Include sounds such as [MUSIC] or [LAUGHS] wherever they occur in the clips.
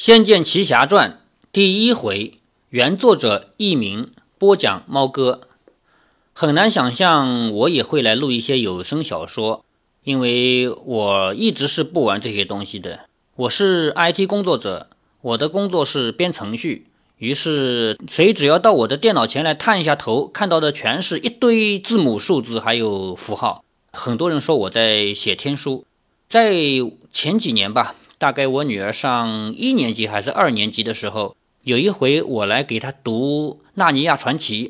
仙剑奇侠传》第一回，原作者佚名，播讲猫哥。很难想象我也会来录一些有声小说，因为我一直是不玩这些东西的。我是 IT 工作者，我的工作是编程序。于是，谁只要到我的电脑前来探一下头，看到的全是一堆字母、数字还有符号。很多人说我在写天书，在前几年吧。大概我女儿上一年级还是二年级的时候，有一回我来给她读《纳尼亚传奇》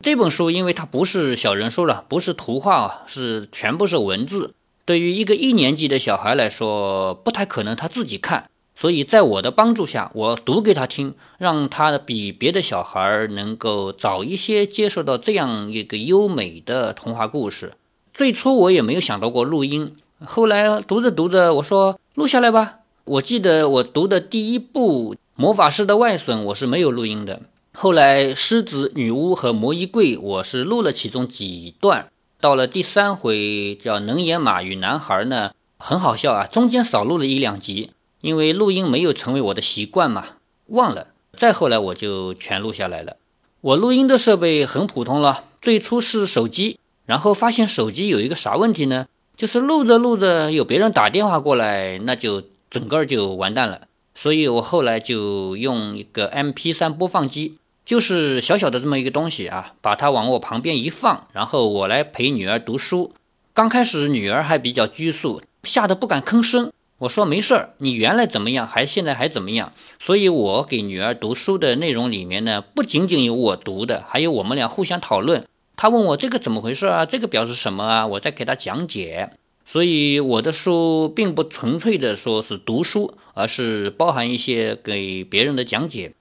这本书，因为它不是小人书了，不是图画啊，是全部是文字。对于一个一年级的小孩来说，不太可能他自己看，所以在我的帮助下，我读给他听，让他比别的小孩能够早一些接受到这样一个优美的童话故事。最初我也没有想到过录音，后来读着读着，我说录下来吧。我记得我读的第一部《魔法师的外孙》，我是没有录音的。后来《狮子、女巫和魔衣柜》，我是录了其中几段。到了第三回叫《能言马与男孩》呢，很好笑啊，中间少录了一两集，因为录音没有成为我的习惯嘛，忘了。再后来我就全录下来了。我录音的设备很普通了，最初是手机，然后发现手机有一个啥问题呢？就是录着录着有别人打电话过来，那就。整个就完蛋了，所以我后来就用一个 MP3 播放机，就是小小的这么一个东西啊，把它往我旁边一放，然后我来陪女儿读书。刚开始女儿还比较拘束，吓得不敢吭声。我说没事儿，你原来怎么样，还现在还怎么样？所以我给女儿读书的内容里面呢，不仅仅有我读的，还有我们俩互相讨论。她问我这个怎么回事啊？这个表示什么啊？我再给她讲解。所以我的书并不纯粹的说是读书，而是包含一些给别人的讲解。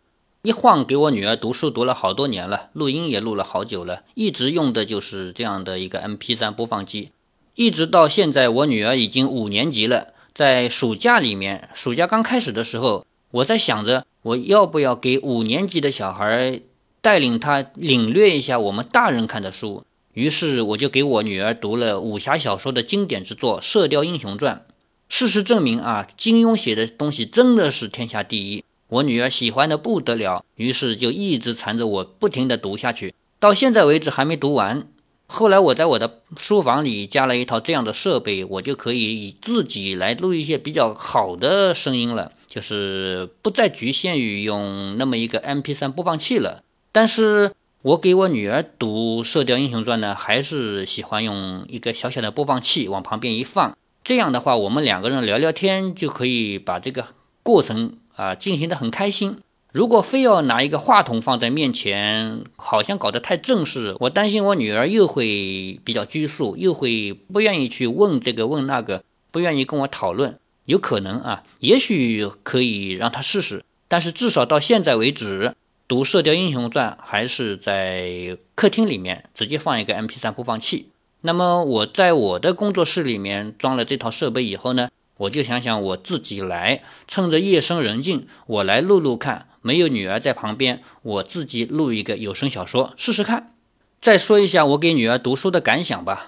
一晃给我女儿读书读了好多年了，录音也录了好久了，一直用的就是这样的一个 MP3 播放机，一直到现在我女儿已经五年级了。在暑假里面，暑假刚开始的时候，我在想着我要不要给五年级的小孩带领他领略一下我们大人看的书。于是我就给我女儿读了武侠小说的经典之作《射雕英雄传》。事实证明啊，金庸写的东西真的是天下第一。我女儿喜欢的不得了，于是就一直缠着我不停地读下去。到现在为止还没读完。后来我在我的书房里加了一套这样的设备，我就可以自己来录一些比较好的声音了，就是不再局限于用那么一个 MP3 播放器了。但是。我给我女儿读《射雕英雄传》呢，还是喜欢用一个小小的播放器往旁边一放，这样的话，我们两个人聊聊天就可以把这个过程啊进行的很开心。如果非要拿一个话筒放在面前，好像搞得太正式，我担心我女儿又会比较拘束，又会不愿意去问这个问那个，不愿意跟我讨论。有可能啊，也许可以让她试试，但是至少到现在为止。读《射雕英雄传》还是在客厅里面直接放一个 MP3 播放器。那么我在我的工作室里面装了这套设备以后呢，我就想想我自己来，趁着夜深人静，我来录录看。没有女儿在旁边，我自己录一个有声小说试试看。再说一下我给女儿读书的感想吧。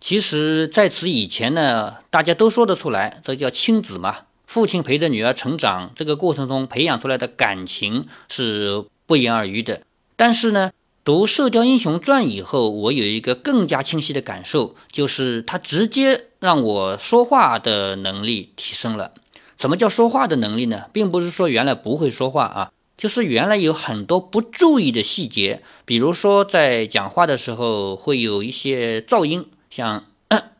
其实在此以前呢，大家都说得出来，这叫亲子嘛。父亲陪着女儿成长，这个过程中培养出来的感情是不言而喻的。但是呢，读《射雕英雄传》以后，我有一个更加清晰的感受，就是它直接让我说话的能力提升了。什么叫说话的能力呢？并不是说原来不会说话啊，就是原来有很多不注意的细节，比如说在讲话的时候会有一些噪音，像。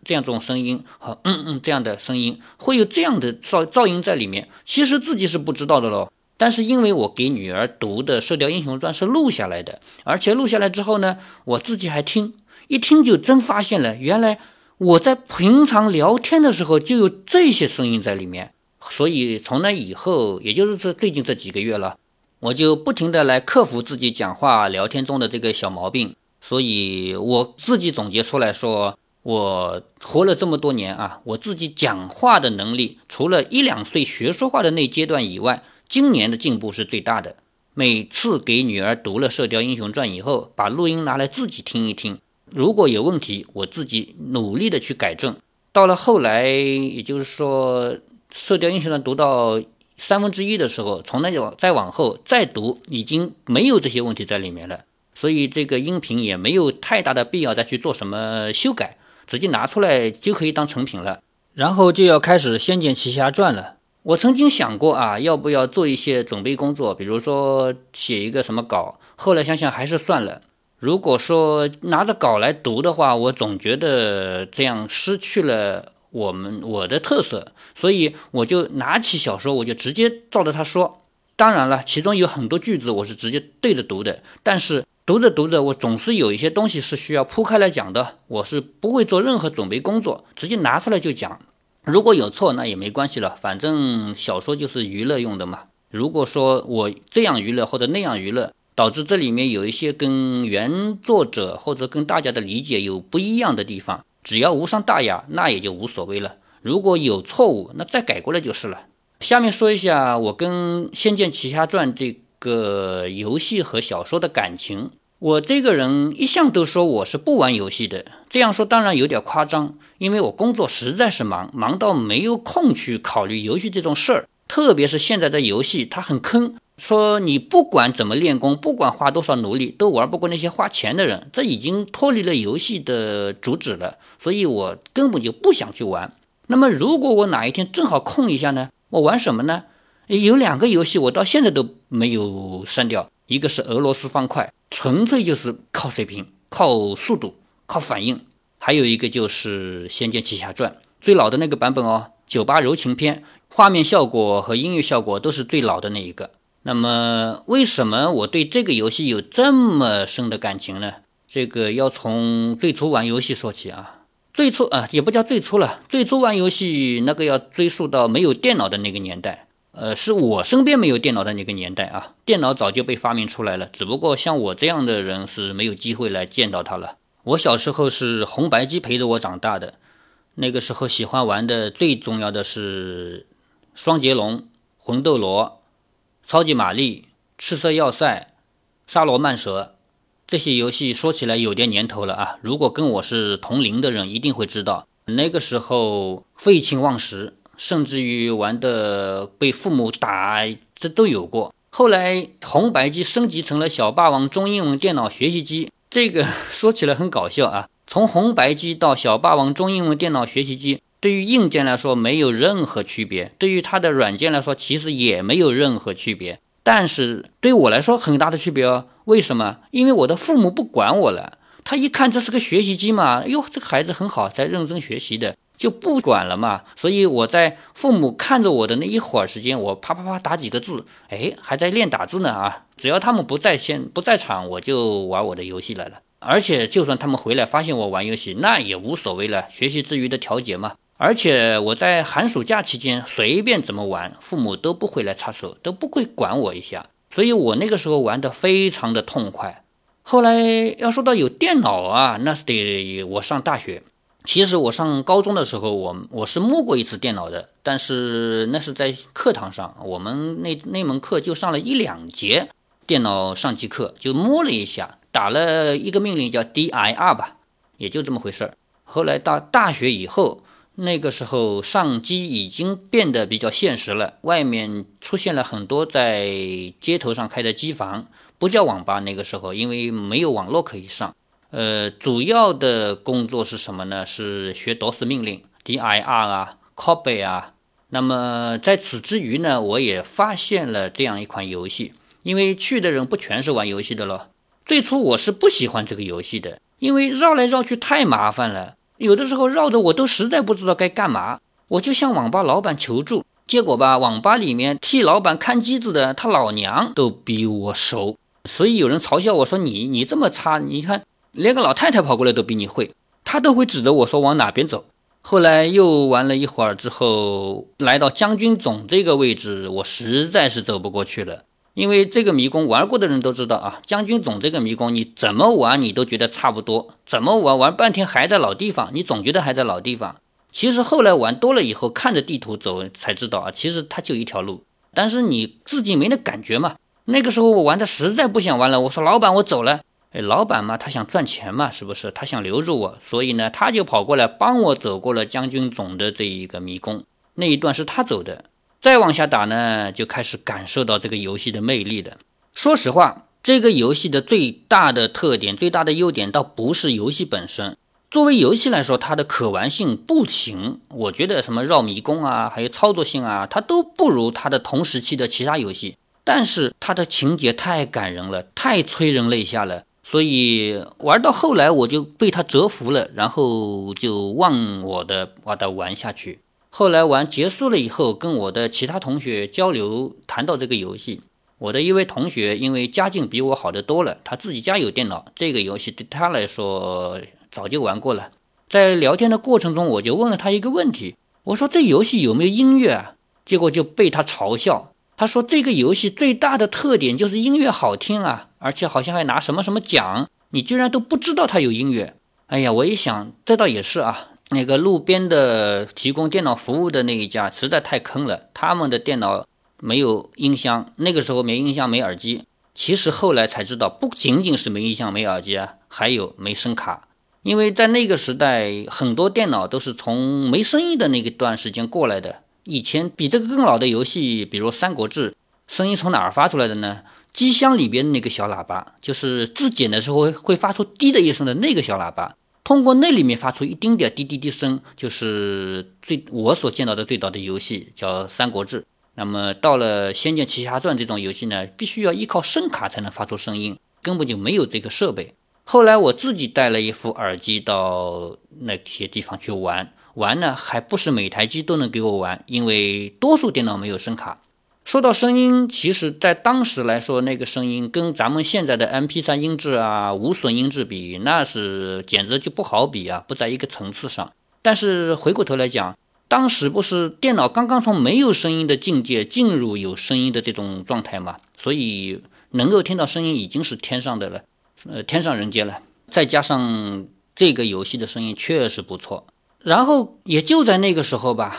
这样种声音和嗯嗯这样的声音会有这样的噪噪音在里面，其实自己是不知道的喽。但是因为我给女儿读的《射雕英雄传》是录下来的，而且录下来之后呢，我自己还听，一听就真发现了，原来我在平常聊天的时候就有这些声音在里面。所以从那以后，也就是这最近这几个月了，我就不停的来克服自己讲话聊天中的这个小毛病。所以我自己总结出来说。我活了这么多年啊，我自己讲话的能力，除了一两岁学说话的那阶段以外，今年的进步是最大的。每次给女儿读了《射雕英雄传》以后，把录音拿来自己听一听，如果有问题，我自己努力的去改正。到了后来，也就是说，《射雕英雄传》读到三分之一的时候，从那往再往后再读，已经没有这些问题在里面了。所以这个音频也没有太大的必要再去做什么修改，直接拿出来就可以当成品了。然后就要开始《仙剑奇侠传》了。我曾经想过啊，要不要做一些准备工作，比如说写一个什么稿。后来想想还是算了。如果说拿着稿来读的话，我总觉得这样失去了我们我的特色，所以我就拿起小说，我就直接照着他说。当然了，其中有很多句子我是直接对着读的，但是读着读着，我总是有一些东西是需要铺开来讲的，我是不会做任何准备工作，直接拿出来就讲。如果有错，那也没关系了，反正小说就是娱乐用的嘛。如果说我这样娱乐或者那样娱乐，导致这里面有一些跟原作者或者跟大家的理解有不一样的地方，只要无伤大雅，那也就无所谓了。如果有错误，那再改过来就是了。下面说一下我跟《仙剑奇侠传》这个游戏和小说的感情。我这个人一向都说我是不玩游戏的，这样说当然有点夸张，因为我工作实在是忙，忙到没有空去考虑游戏这种事儿。特别是现在的游戏，它很坑，说你不管怎么练功，不管花多少努力，都玩不过那些花钱的人，这已经脱离了游戏的主旨了。所以我根本就不想去玩。那么如果我哪一天正好空一下呢？我玩什么呢？有两个游戏我到现在都没有删掉，一个是俄罗斯方块。纯粹就是靠水平、靠速度、靠反应，还有一个就是《仙剑奇侠传》最老的那个版本哦，九八柔情篇，画面效果和音乐效果都是最老的那一个。那么，为什么我对这个游戏有这么深的感情呢？这个要从最初玩游戏说起啊。最初啊，也不叫最初了，最初玩游戏那个要追溯到没有电脑的那个年代。呃，是我身边没有电脑的那个年代啊，电脑早就被发明出来了，只不过像我这样的人是没有机会来见到它了。我小时候是红白机陪着我长大的，那个时候喜欢玩的最重要的是双截龙、魂斗罗、超级玛丽、赤色要塞、沙罗曼蛇这些游戏，说起来有点年头了啊。如果跟我是同龄的人，一定会知道，那个时候废寝忘食。甚至于玩的被父母打，这都有过。后来红白机升级成了小霸王中英文电脑学习机，这个 [LAUGHS] 说起来很搞笑啊。从红白机到小霸王中英文电脑学习机，对于硬件来说没有任何区别，对于它的软件来说其实也没有任何区别。但是对我来说很大的区别哦。为什么？因为我的父母不管我了，他一看这是个学习机嘛，哟，这个孩子很好，在认真学习的。就不管了嘛，所以我在父母看着我的那一会儿时间，我啪啪啪打几个字，哎，还在练打字呢啊！只要他们不在线、不在场，我就玩我的游戏来了。而且就算他们回来发现我玩游戏，那也无所谓了，学习之余的调节嘛。而且我在寒暑假期间随便怎么玩，父母都不会来插手，都不会管我一下。所以我那个时候玩的非常的痛快。后来要说到有电脑啊，那是得我上大学。其实我上高中的时候，我我是摸过一次电脑的，但是那是在课堂上，我们那那门课就上了一两节电脑上机课，就摸了一下，打了一个命令叫 dir 吧，也就这么回事儿。后来到大学以后，那个时候上机已经变得比较现实了，外面出现了很多在街头上开的机房，不叫网吧，那个时候因为没有网络可以上。呃，主要的工作是什么呢？是学 DOS 命令，dir 啊，copy 啊。那么在此之余呢，我也发现了这样一款游戏。因为去的人不全是玩游戏的咯。最初我是不喜欢这个游戏的，因为绕来绕去太麻烦了，有的时候绕的我都实在不知道该干嘛。我就向网吧老板求助，结果吧，网吧里面替老板看机子的他老娘都比我熟，所以有人嘲笑我说：“你你这么差，你看。”连个老太太跑过来都比你会，他都会指着我说往哪边走。后来又玩了一会儿之后，来到将军总这个位置，我实在是走不过去了。因为这个迷宫玩过的人都知道啊，将军总这个迷宫你怎么玩你都觉得差不多，怎么玩玩半天还在老地方，你总觉得还在老地方。其实后来玩多了以后，看着地图走才知道啊，其实它就一条路，但是你自己没那感觉嘛。那个时候我玩的实在不想玩了，我说老板我走了。哎，老板嘛，他想赚钱嘛，是不是？他想留住我，所以呢，他就跑过来帮我走过了将军总的这一个迷宫。那一段是他走的。再往下打呢，就开始感受到这个游戏的魅力了。说实话，这个游戏的最大的特点、最大的优点，倒不是游戏本身。作为游戏来说，它的可玩性不行。我觉得什么绕迷宫啊，还有操作性啊，它都不如它的同时期的其他游戏。但是它的情节太感人了，太催人泪下了。所以玩到后来，我就被它折服了，然后就忘我的把它玩下去。后来玩结束了以后，跟我的其他同学交流，谈到这个游戏，我的一位同学因为家境比我好的多了，他自己家有电脑，这个游戏对他来说。早就玩过了，在聊天的过程中，我就问了他一个问题，我说这游戏有没有音乐啊？结果就被他嘲笑，他说这个游戏最大的特点就是音乐好听啊，而且好像还拿什么什么奖，你居然都不知道它有音乐。哎呀，我一想，这倒也是啊，那个路边的提供电脑服务的那一家实在太坑了，他们的电脑没有音箱，那个时候没音箱没耳机。其实后来才知道，不仅仅是没音箱没耳机啊，还有没声卡。因为在那个时代，很多电脑都是从没声音的那个段时间过来的。以前比这个更老的游戏，比如《三国志》，声音从哪儿发出来的呢？机箱里边那个小喇叭，就是自检的时候会发出滴的一声的那个小喇叭，通过那里面发出一丁点滴滴滴声，就是最我所见到的最早的游戏叫《三国志》。那么到了《仙剑奇侠传》这种游戏呢，必须要依靠声卡才能发出声音，根本就没有这个设备。后来我自己带了一副耳机到那些地方去玩，玩呢还不是每台机都能给我玩，因为多数电脑没有声卡。说到声音，其实在当时来说，那个声音跟咱们现在的 MP3 音质啊、无损音质比，那是简直就不好比啊，不在一个层次上。但是回过头来讲，当时不是电脑刚刚从没有声音的境界进入有声音的这种状态嘛，所以能够听到声音已经是天上的了。呃，天上人间了，再加上这个游戏的声音确实不错，然后也就在那个时候吧，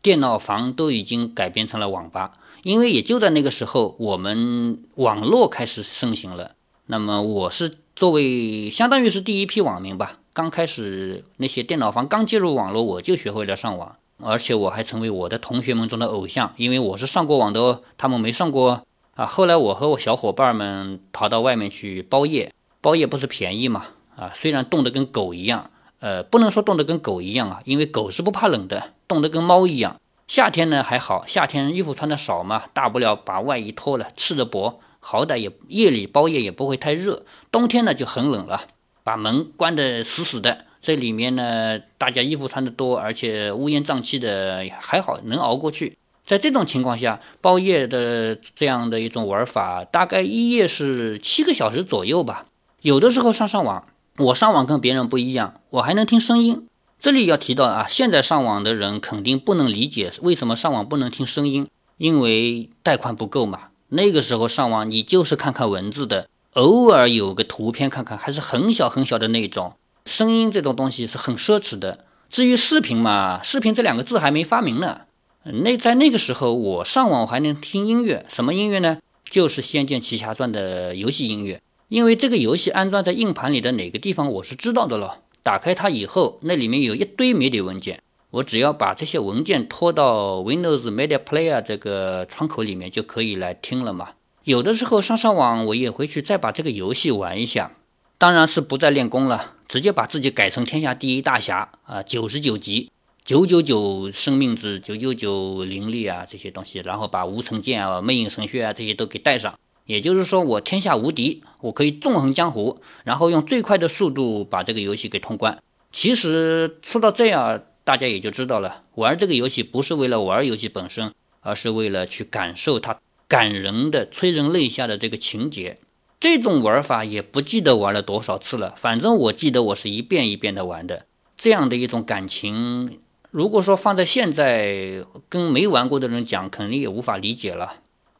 电脑房都已经改编成了网吧，因为也就在那个时候，我们网络开始盛行了。那么我是作为相当于是第一批网民吧，刚开始那些电脑房刚接入网络，我就学会了上网，而且我还成为我的同学们中的偶像，因为我是上过网的，他们没上过。啊，后来我和我小伙伴们逃到外面去包夜，包夜不是便宜嘛？啊，虽然冻得跟狗一样，呃，不能说冻得跟狗一样啊，因为狗是不怕冷的，冻得跟猫一样。夏天呢还好，夏天衣服穿的少嘛，大不了把外衣脱了，赤着脖，好歹也夜里包夜也不会太热。冬天呢就很冷了，把门关得死死的，这里面呢大家衣服穿的多，而且乌烟瘴气的，还好能熬过去。在这种情况下，包夜的这样的一种玩法，大概一夜是七个小时左右吧。有的时候上上网，我上网跟别人不一样，我还能听声音。这里要提到啊，现在上网的人肯定不能理解为什么上网不能听声音，因为带宽不够嘛。那个时候上网，你就是看看文字的，偶尔有个图片看看，还是很小很小的那种。声音这种东西是很奢侈的。至于视频嘛，视频这两个字还没发明呢。那在那个时候，我上网我还能听音乐，什么音乐呢？就是《仙剑奇侠传》的游戏音乐。因为这个游戏安装在硬盘里的哪个地方，我是知道的了。打开它以后，那里面有一堆媒体文件，我只要把这些文件拖到 Windows Media Player 这个窗口里面，就可以来听了嘛。有的时候上上网，我也回去再把这个游戏玩一下，当然是不再练功了，直接把自己改成天下第一大侠啊，九十九级。九九九生命值，九九九灵力啊，这些东西，然后把无尘剑啊、魅影神血啊这些都给带上。也就是说，我天下无敌，我可以纵横江湖，然后用最快的速度把这个游戏给通关。其实说到这样，大家也就知道了，玩这个游戏不是为了玩游戏本身，而是为了去感受它感人的、催人泪下的这个情节。这种玩法也不记得玩了多少次了，反正我记得我是一遍一遍的玩的，这样的一种感情。如果说放在现在跟没玩过的人讲，肯定也无法理解了。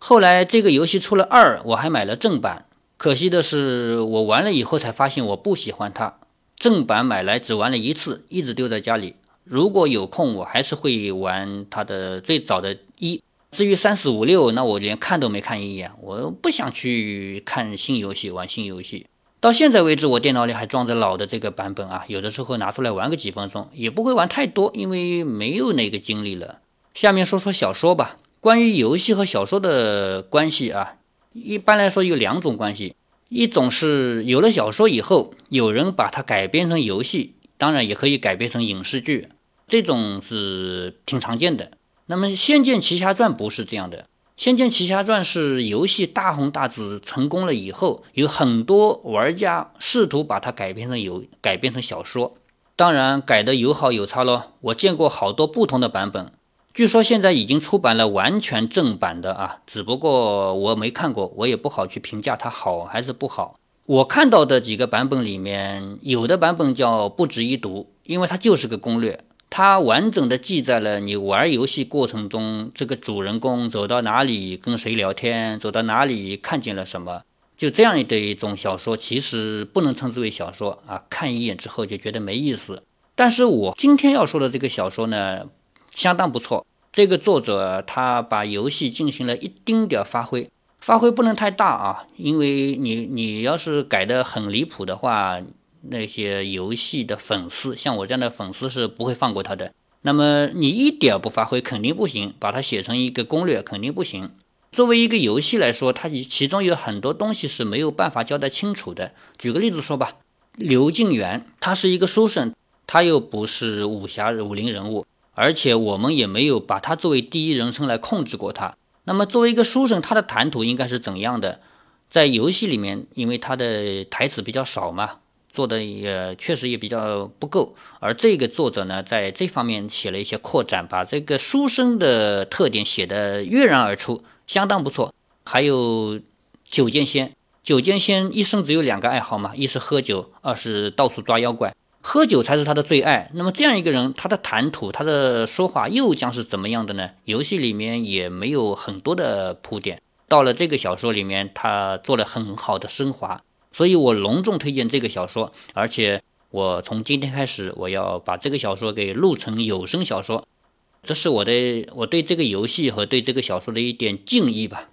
后来这个游戏出了二，我还买了正版。可惜的是，我玩了以后才发现我不喜欢它。正版买来只玩了一次，一直丢在家里。如果有空，我还是会玩它的最早的一。至于三四五六，那我连看都没看一眼，我不想去看新游戏，玩新游戏。到现在为止，我电脑里还装着老的这个版本啊，有的时候拿出来玩个几分钟，也不会玩太多，因为没有那个精力了。下面说说小说吧。关于游戏和小说的关系啊，一般来说有两种关系，一种是有了小说以后，有人把它改编成游戏，当然也可以改编成影视剧，这种是挺常见的。那么《仙剑奇侠传》不是这样的，《仙剑奇侠传》是游戏大红大紫成功了以后，有很多玩家试图把它改编成游改编成小说。当然改的有好有差咯，我见过好多不同的版本。据说现在已经出版了完全正版的啊，只不过我没看过，我也不好去评价它好还是不好。我看到的几个版本里面，有的版本叫不值一读，因为它就是个攻略，它完整的记载了你玩游戏过程中这个主人公走到哪里跟谁聊天，走到哪里看见了什么。就这样的一种小说，其实不能称之为小说啊，看一眼之后就觉得没意思。但是我今天要说的这个小说呢，相当不错。这个作者他把游戏进行了一丁点发挥，发挥不能太大啊，因为你你要是改的很离谱的话，那些游戏的粉丝，像我这样的粉丝是不会放过他的。那么你一点不发挥肯定不行，把它写成一个攻略肯定不行。作为一个游戏来说，它其其中有很多东西是没有办法交代清楚的。举个例子说吧，刘敬元他是一个书生，他又不是武侠武林人物，而且我们也没有把他作为第一人称来控制过他。那么作为一个书生，他的谈吐应该是怎样的？在游戏里面，因为他的台词比较少嘛，做的也确实也比较不够。而这个作者呢，在这方面写了一些扩展，把这个书生的特点写得跃然而出。相当不错，还有九剑仙。九剑仙一生只有两个爱好嘛，一是喝酒，二是到处抓妖怪。喝酒才是他的最爱。那么这样一个人，他的谈吐，他的说话又将是怎么样的呢？游戏里面也没有很多的铺垫，到了这个小说里面，他做了很好的升华。所以我隆重推荐这个小说，而且我从今天开始，我要把这个小说给录成有声小说。这是我的我对这个游戏和对这个小说的一点敬意吧。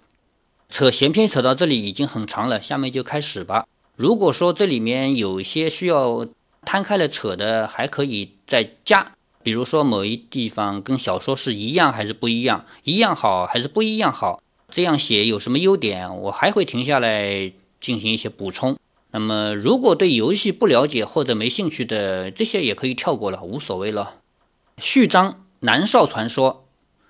扯闲篇扯到这里已经很长了，下面就开始吧。如果说这里面有些需要摊开了扯的，还可以再加。比如说某一地方跟小说是一样还是不一样，一样好还是不一样好，这样写有什么优点，我还会停下来进行一些补充。那么如果对游戏不了解或者没兴趣的，这些也可以跳过了，无所谓了。序章。南少传说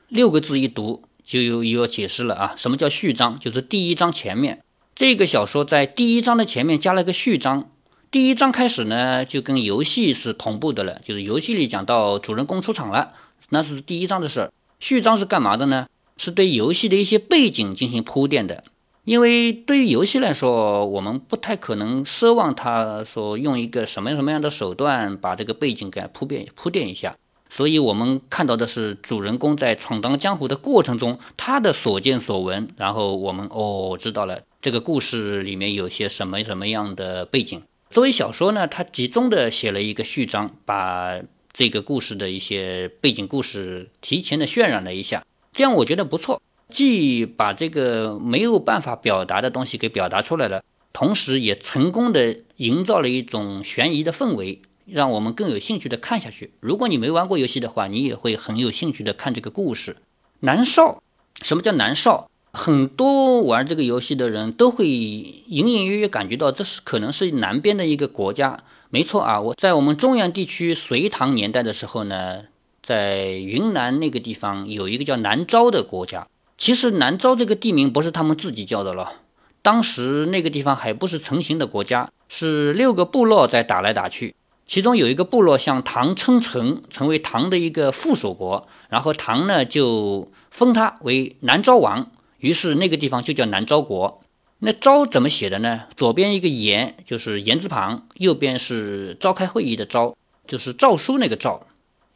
六个字一读就有有解释了啊！什么叫序章？就是第一章前面这个小说在第一章的前面加了个序章。第一章开始呢，就跟游戏是同步的了，就是游戏里讲到主人公出场了，那是第一章的事儿。序章是干嘛的呢？是对游戏的一些背景进行铺垫的。因为对于游戏来说，我们不太可能奢望他说用一个什么什么样的手段把这个背景给铺垫铺垫一下。所以，我们看到的是主人公在闯荡江湖的过程中，他的所见所闻。然后我们哦，知道了这个故事里面有些什么什么样的背景。作为小说呢，它集中的写了一个序章，把这个故事的一些背景故事提前的渲染了一下。这样我觉得不错，既把这个没有办法表达的东西给表达出来了，同时也成功的营造了一种悬疑的氛围。让我们更有兴趣的看下去。如果你没玩过游戏的话，你也会很有兴趣的看这个故事。南少，什么叫南少？很多玩这个游戏的人都会隐隐约约感觉到这是可能是南边的一个国家。没错啊，我在我们中原地区隋唐年代的时候呢，在云南那个地方有一个叫南诏的国家。其实南诏这个地名不是他们自己叫的了，当时那个地方还不是成型的国家，是六个部落在打来打去。其中有一个部落向唐称臣，成为唐的一个附属国，然后唐呢就封他为南诏王，于是那个地方就叫南诏国。那诏怎么写的呢？左边一个言，就是言字旁；右边是召开会议的召，就是诏书那个诏。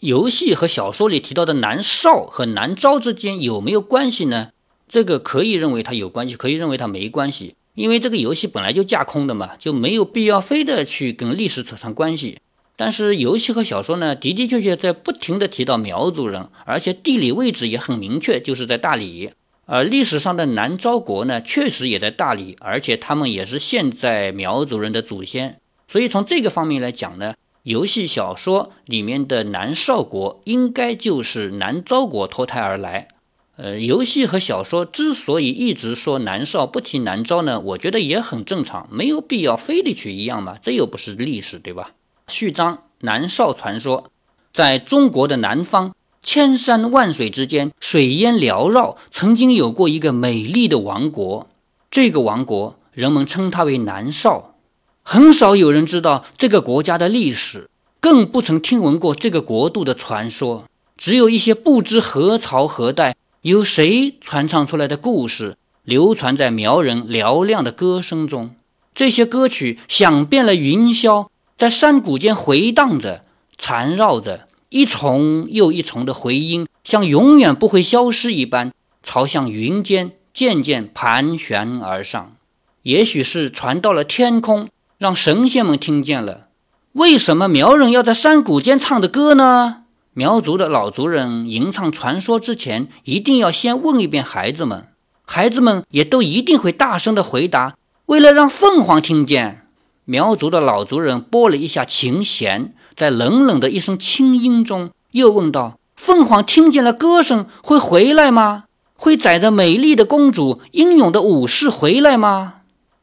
游戏和小说里提到的南少和南诏之间有没有关系呢？这个可以认为它有关系，可以认为它没关系。因为这个游戏本来就架空的嘛，就没有必要非得去跟历史扯上关系。但是游戏和小说呢，的的确确在不停的提到苗族人，而且地理位置也很明确，就是在大理。而历史上的南诏国呢，确实也在大理，而且他们也是现在苗族人的祖先。所以从这个方面来讲呢，游戏小说里面的南少国应该就是南诏国脱胎而来。呃，游戏和小说之所以一直说南少不提南诏呢，我觉得也很正常，没有必要非得去一样嘛，这又不是历史，对吧？序章：南少传说，在中国的南方，千山万水之间，水烟缭绕，曾经有过一个美丽的王国。这个王国，人们称它为南少。很少有人知道这个国家的历史，更不曾听闻过这个国度的传说。只有一些不知何朝何代。由谁传唱出来的故事，流传在苗人嘹亮的歌声中？这些歌曲响遍了云霄，在山谷间回荡着，缠绕着一重又一重的回音，像永远不会消失一般，朝向云间渐渐盘旋而上。也许是传到了天空，让神仙们听见了。为什么苗人要在山谷间唱的歌呢？苗族的老族人吟唱传说之前，一定要先问一遍孩子们，孩子们也都一定会大声的回答。为了让凤凰听见，苗族的老族人拨了一下琴弦，在冷冷的一声轻音中，又问道：“凤凰听见了歌声，会回来吗？会载着美丽的公主、英勇的武士回来吗？”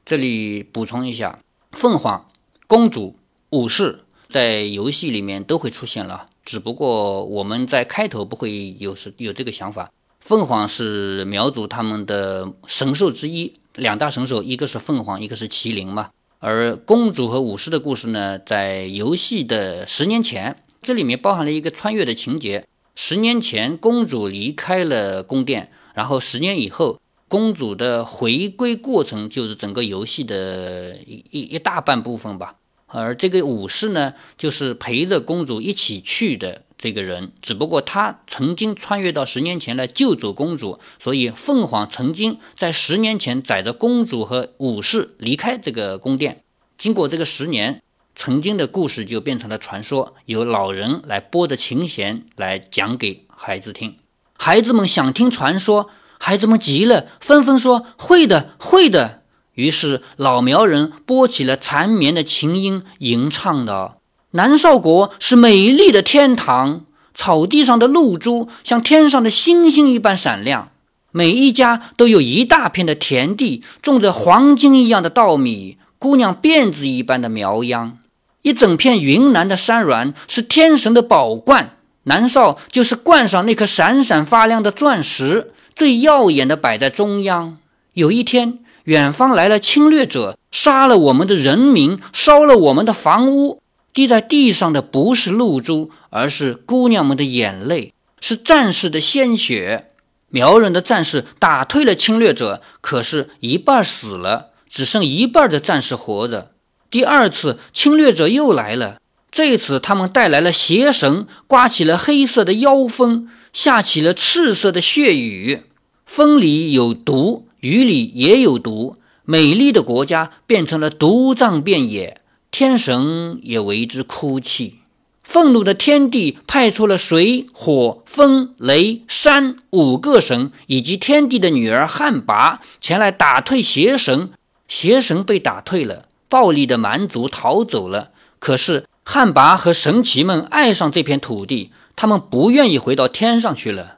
这里补充一下，凤凰、公主、武士在游戏里面都会出现了。只不过我们在开头不会有是有这个想法。凤凰是苗族他们的神兽之一，两大神兽，一个是凤凰，一个是麒麟嘛。而公主和武士的故事呢，在游戏的十年前，这里面包含了一个穿越的情节。十年前，公主离开了宫殿，然后十年以后，公主的回归过程就是整个游戏的一一大半部分吧。而这个武士呢，就是陪着公主一起去的这个人，只不过他曾经穿越到十年前来救走公主，所以凤凰曾经在十年前载着公主和武士离开这个宫殿。经过这个十年，曾经的故事就变成了传说，由老人来拨着琴弦来讲给孩子听。孩子们想听传说，孩子们急了，纷纷说：“会的，会的。”于是，老苗人拨起了缠绵的琴音，吟唱道：“南少国是美丽的天堂，草地上的露珠像天上的星星一般闪亮。每一家都有一大片的田地，种着黄金一样的稻米，姑娘辫子一般的苗秧。一整片云南的山峦是天神的宝冠，南少就是冠上那颗闪闪发亮的钻石，最耀眼的摆在中央。有一天。”远方来了侵略者，杀了我们的人民，烧了我们的房屋。滴在地上的不是露珠，而是姑娘们的眼泪，是战士的鲜血。苗人的战士打退了侵略者，可是，一半死了，只剩一半的战士活着。第二次侵略者又来了，这次他们带来了邪神，刮起了黑色的妖风，下起了赤色的血雨，风里有毒。雨里也有毒，美丽的国家变成了毒瘴遍野，天神也为之哭泣。愤怒的天帝派出了水、火、风、雷、山五个神，以及天帝的女儿旱魃前来打退邪神。邪神被打退了，暴力的蛮族逃走了。可是旱魃和神奇们爱上这片土地，他们不愿意回到天上去了。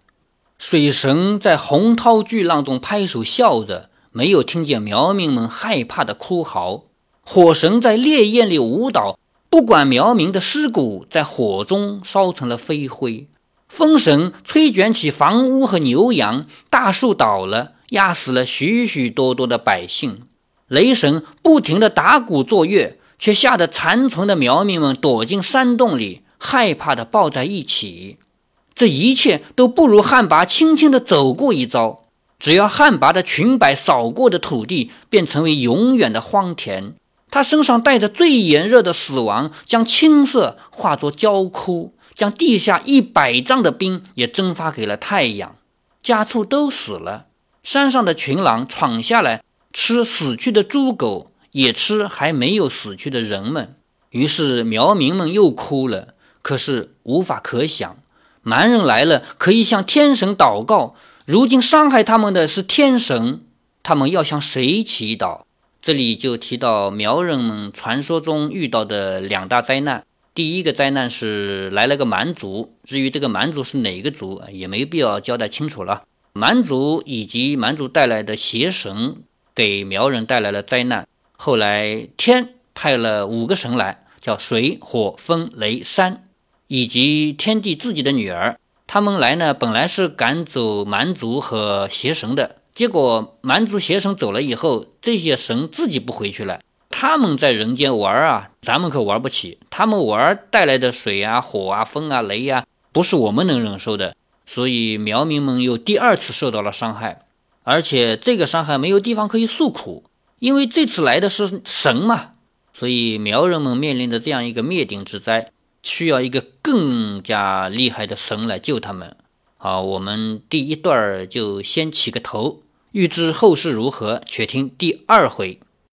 水神在洪涛巨浪中拍手笑着，没有听见苗民们害怕的哭嚎。火神在烈焰里舞蹈，不管苗民的尸骨在火中烧成了飞灰。风神吹卷起房屋和牛羊，大树倒了，压死了许许多多的百姓。雷神不停地打鼓作乐，却吓得残存的苗民们躲进山洞里，害怕地抱在一起。这一切都不如旱魃轻轻地走过一遭。只要旱魃的裙摆扫过的土地，便成为永远的荒田。他身上带着最炎热的死亡，将青色化作焦枯，将地下一百丈的冰也蒸发给了太阳。家畜都死了，山上的群狼闯下来，吃死去的猪狗，也吃还没有死去的人们。于是苗民们又哭了，可是无法可想。蛮人来了，可以向天神祷告。如今伤害他们的是天神，他们要向谁祈祷？这里就提到苗人们传说中遇到的两大灾难：第一个灾难是来了个蛮族，至于这个蛮族是哪个族，也没必要交代清楚了。蛮族以及蛮族带来的邪神给苗人带来了灾难。后来天派了五个神来，叫水、火、风、雷、山，以及天帝自己的女儿。他们来呢，本来是赶走蛮族和邪神的。结果蛮族邪神走了以后，这些神自己不回去了。他们在人间玩啊，咱们可玩不起。他们玩带来的水啊、火啊、风啊、雷呀，不是我们能忍受的。所以苗民们又第二次受到了伤害，而且这个伤害没有地方可以诉苦，因为这次来的是神嘛。所以苗人们面临着这样一个灭顶之灾，需要一个更加厉害的神来救他们。好，我们第一段就先起个头。欲知后事如何，且听第二回。